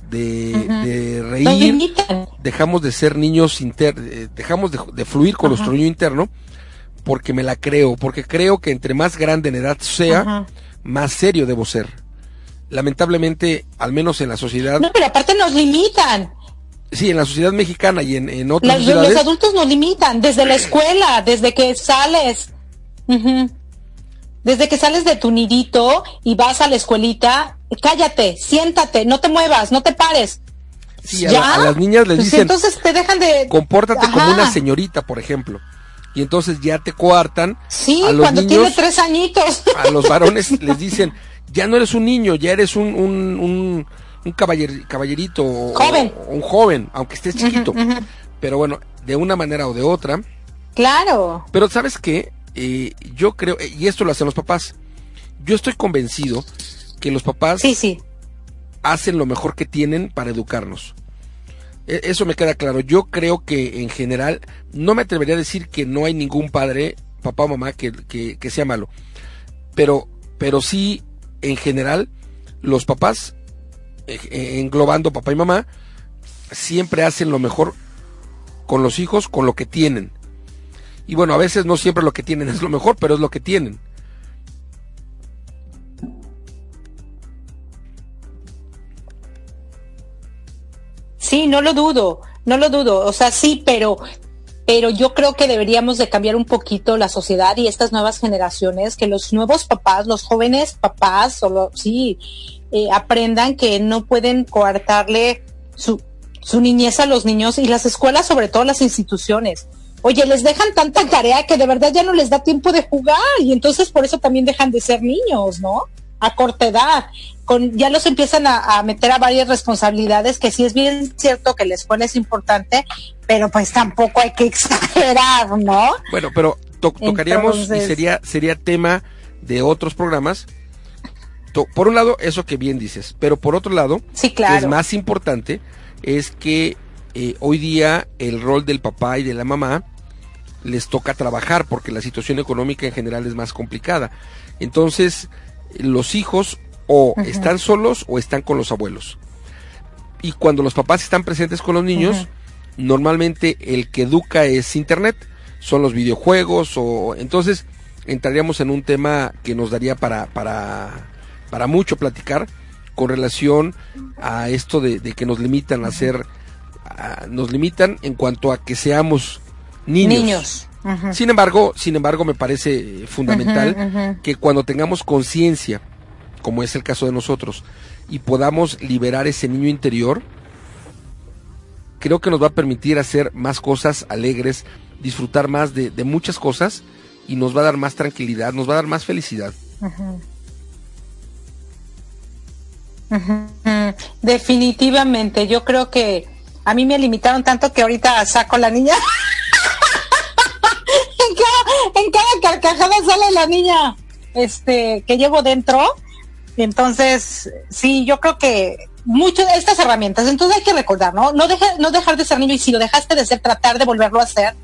reír, dejamos de ser niños internos, eh, dejamos de, fluir con nuestro niño interno, porque me la creo, porque creo que entre más grande en edad sea, más serio debo ser. Lamentablemente, al menos en la sociedad. No, pero aparte nos limitan. Sí, en la sociedad mexicana y en, en otras Los adultos nos limitan, desde la escuela, desde que sales Desde que sales de tu nidito y vas a la escuelita, cállate, siéntate, no te muevas, no te pares. Sí, a, las niñas les pues dicen. Entonces te dejan de. Compórtate como una señorita, por ejemplo. Y entonces ya te coartan. Sí, cuando tiene tres añitos. A los <laughs> varones les dicen, ya no eres un niño, ya eres un, un, un, caballerito. Joven. O, un joven, aunque estés chiquito. Pero bueno, de una manera o de otra. Claro. Pero ¿sabes qué? Eh, yo creo, y esto lo hacen los papás. Yo estoy convencido que los papás sí, sí. hacen lo mejor que tienen para educarnos. E, eso me queda claro. Yo creo que en general, no me atrevería a decir que no hay ningún padre, papá o mamá, que, que sea malo. Pero, pero sí en general, los papás, eh, eh, englobando papá y mamá, siempre hacen lo mejor con los hijos, con lo que tienen. Y bueno, a veces no siempre lo que tienen es lo mejor, pero es lo que tienen. Sí, no lo dudo, no lo dudo. O sea, sí, pero pero yo creo que deberíamos de cambiar un poquito la sociedad y estas nuevas generaciones, que los nuevos papás, los jóvenes papás, solo, sí, eh, aprendan que no pueden coartarle su, su niñez a los niños y las escuelas, sobre todo las instituciones. Oye, les dejan tanta tarea que de verdad ya no les da tiempo de jugar y entonces por eso también dejan de ser niños, ¿no? A corta edad ya los empiezan a, meter a varias responsabilidades, que sí es bien cierto que la escuela es importante, pero pues tampoco hay que <laughs> exagerar, ¿no? Bueno, pero tocaríamos y sería, sería tema de otros programas. por un lado, eso que bien dices, pero por otro lado, sí, claro. es más importante, es que eh, hoy día el rol del papá y de la mamá les toca trabajar porque la situación económica en general es más complicada. Entonces, los hijos o están solos o están con los abuelos. Y cuando los papás están presentes con los niños, normalmente el que educa es internet, son los videojuegos o entonces entraríamos en un tema que nos daría para para para mucho platicar con relación a esto de, que nos limitan a nos limitan en cuanto a que seamos niños. Sin embargo, sin embargo me parece fundamental que cuando tengamos conciencia como es el caso de nosotros, y podamos liberar ese niño interior, creo que nos va a permitir hacer más cosas alegres, disfrutar más de, muchas cosas y nos va a dar más tranquilidad, nos va a dar más felicidad. Definitivamente, yo creo que a mí me limitaron tanto que ahorita saco la niña. <laughs> en, cada, carcajada sale la niña este que llevo dentro entonces, sí, yo creo que muchas de estas herramientas, entonces hay que recordar, ¿no? No, no dejar de ser niño y si lo dejaste de ser, tratar de volverlo a ser.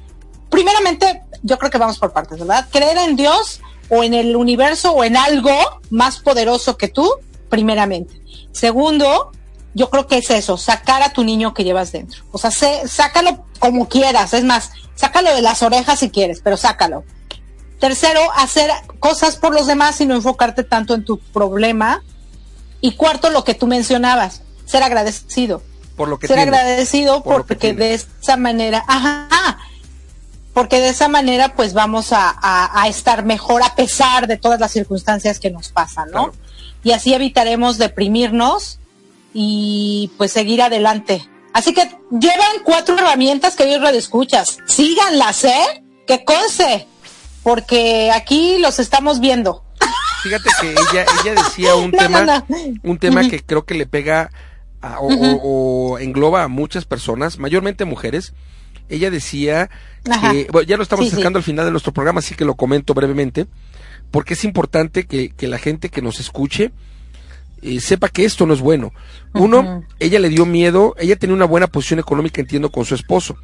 Primeramente, yo creo que vamos por partes, ¿verdad? Creer en Dios o en el universo o en algo más poderoso que tú, primeramente. Segundo, yo creo que es eso, sacar a tu niño que llevas dentro. O sea, sácalo como quieras, es más, sácalo de las orejas si quieres, pero sácalo. Tercero, hacer cosas por los demás y no enfocarte tanto en tu problema. Y cuarto, lo que tú mencionabas, ser agradecido. Por lo que Ser agradecido porque de esa manera, ajá, porque de esa manera pues vamos a, estar mejor a pesar de todas las circunstancias que nos pasan, ¿no? Y así evitaremos deprimirnos y pues seguir adelante. Así que llevan cuatro herramientas que hoy escuchas. Síganlas, ¿eh? Que conce porque aquí los estamos viendo. Fíjate que ella, ella decía un <laughs> tema, un tema que creo que le pega o, engloba a muchas personas, mayormente mujeres. Ella decía que, bueno, ya lo estamos acercando al final de nuestro programa, así que lo comento brevemente, porque es importante que, la gente que nos escuche eh, sepa que esto no es bueno. Uno, ella le dio miedo, ella tenía una buena posición económica, entiendo, con su esposo,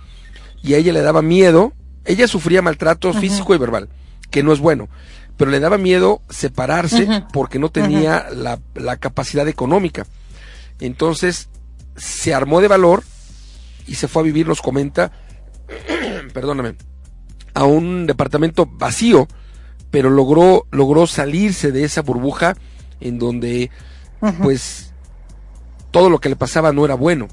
y a ella le daba miedo ella sufría maltrato físico y verbal, que no es bueno, pero le daba miedo separarse porque no tenía la, la, capacidad económica. Entonces se armó de valor y se fue a vivir, nos comenta, <clears throat> perdóname, a un departamento vacío, pero logró, logró salirse de esa burbuja en donde, pues, todo lo que le pasaba no era bueno.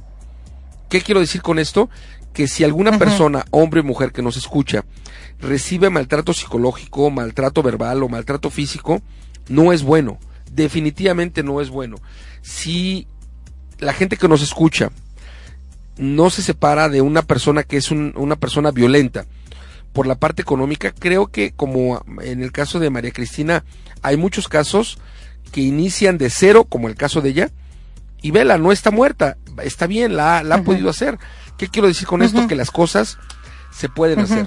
¿Qué quiero decir con esto? Que si alguna persona, hombre o mujer que nos escucha, recibe maltrato psicológico, maltrato verbal o maltrato físico, no es bueno. Definitivamente no es bueno. Si la gente que nos escucha no se separa de una persona que es una persona violenta por la parte económica, creo que como en el caso de María Cristina, hay muchos casos que inician de cero, como el caso de ella, y vela, no está muerta, está bien, la, la ha podido hacer. ¿Qué quiero decir con esto? Que las cosas se pueden hacer.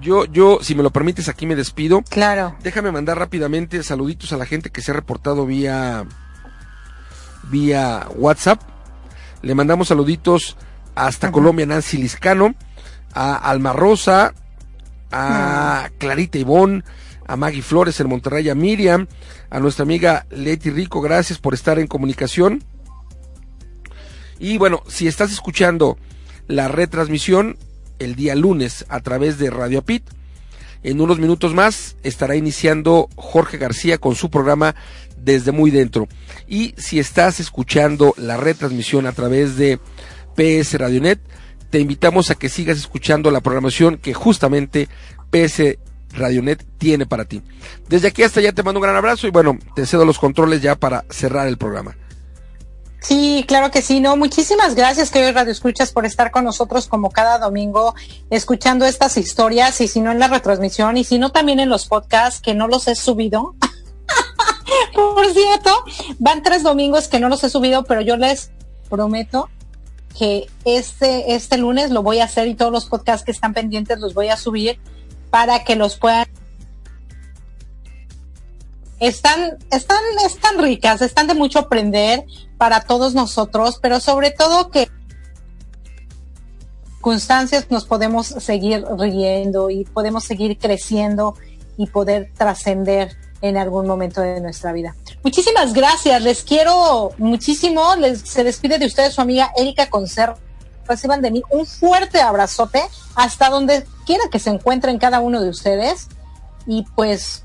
Yo, yo, si me lo permites, aquí me despido. Claro. Déjame mandar rápidamente saluditos a la gente que se ha reportado vía, vía WhatsApp. Le mandamos saluditos hasta Colombia, Nancy Liscano, a Alma Rosa, a Clarita Ivón, a Maggie Flores en Monterrey, a Miriam, a nuestra amiga Leti Rico, gracias por estar en comunicación. Y bueno, si estás escuchando la retransmisión el día lunes a través de Radio Apit, en unos minutos más estará iniciando Jorge García con su programa Desde Muy Dentro. Y si estás escuchando la retransmisión a través de PS Radionet, te invitamos a que sigas escuchando la programación que justamente PS Radionet tiene para ti. Desde aquí hasta allá te mando un gran abrazo y bueno, te cedo los controles ya para cerrar el programa. Sí, claro que sí, no, muchísimas gracias que hoy Radio Escuchas por estar con nosotros como cada domingo escuchando estas historias y si no en la retransmisión y si no también en los podcasts que no los he subido. <laughs> por cierto, van tres domingos que no los he subido, pero yo les prometo que este, este lunes lo voy a hacer y todos los podcasts que están pendientes los voy a subir para que los puedan están, están, están ricas, están de mucho aprender para todos nosotros, pero sobre todo que circunstancias nos podemos seguir riendo y podemos seguir creciendo y poder trascender en algún momento de nuestra vida. Muchísimas gracias, les quiero muchísimo, les, se despide de ustedes su amiga Erika Concer. Reciban de mí un fuerte abrazote hasta donde quiera que se encuentren cada uno de ustedes y pues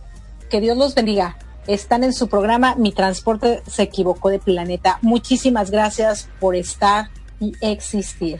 que Dios los bendiga están en su programa Mi Transporte se equivocó de planeta. Muchísimas gracias por estar y existir.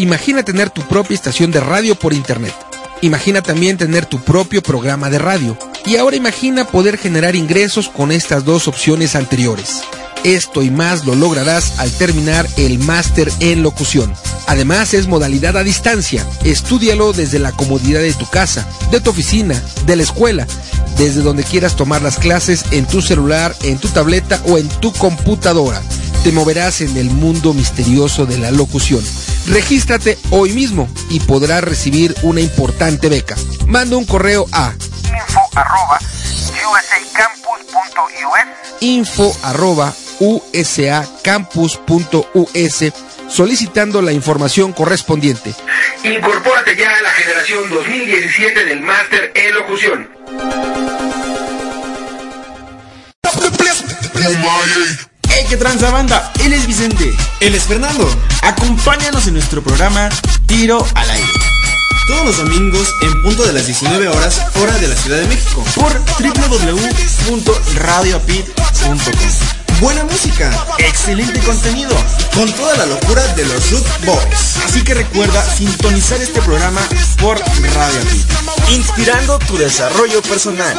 Imagina tener tu propia estación de radio por internet. Imagina también tener tu propio programa de radio. Y ahora imagina poder generar ingresos con estas dos opciones anteriores. Esto y más lo lograrás al terminar el máster en locución. Además es modalidad a distancia. Estúdialo desde la comodidad de tu casa, de tu oficina, de la escuela, desde donde quieras tomar las clases en tu celular, en tu tableta o en tu computadora. Te moverás en el mundo misterioso de la locución. Regístrate hoy mismo y podrás recibir una importante beca. Manda un correo a info arroba info arroba usacampus.us solicitando la información correspondiente. Incorpórate ya a la generación 2017 del Máster en Locución. ¡Hey, qué tranza banda! Él es Vicente. Él es Fernando. Acompáñanos en nuestro programa Tiro al Aire. Todos los domingos en punto de las 19 horas, hora de la Ciudad de México. Por www.radioapit.com. Buena música, excelente contenido, con toda la locura de los Root Boys. Así que recuerda sintonizar este programa por Radio Apit. Inspirando tu desarrollo personal.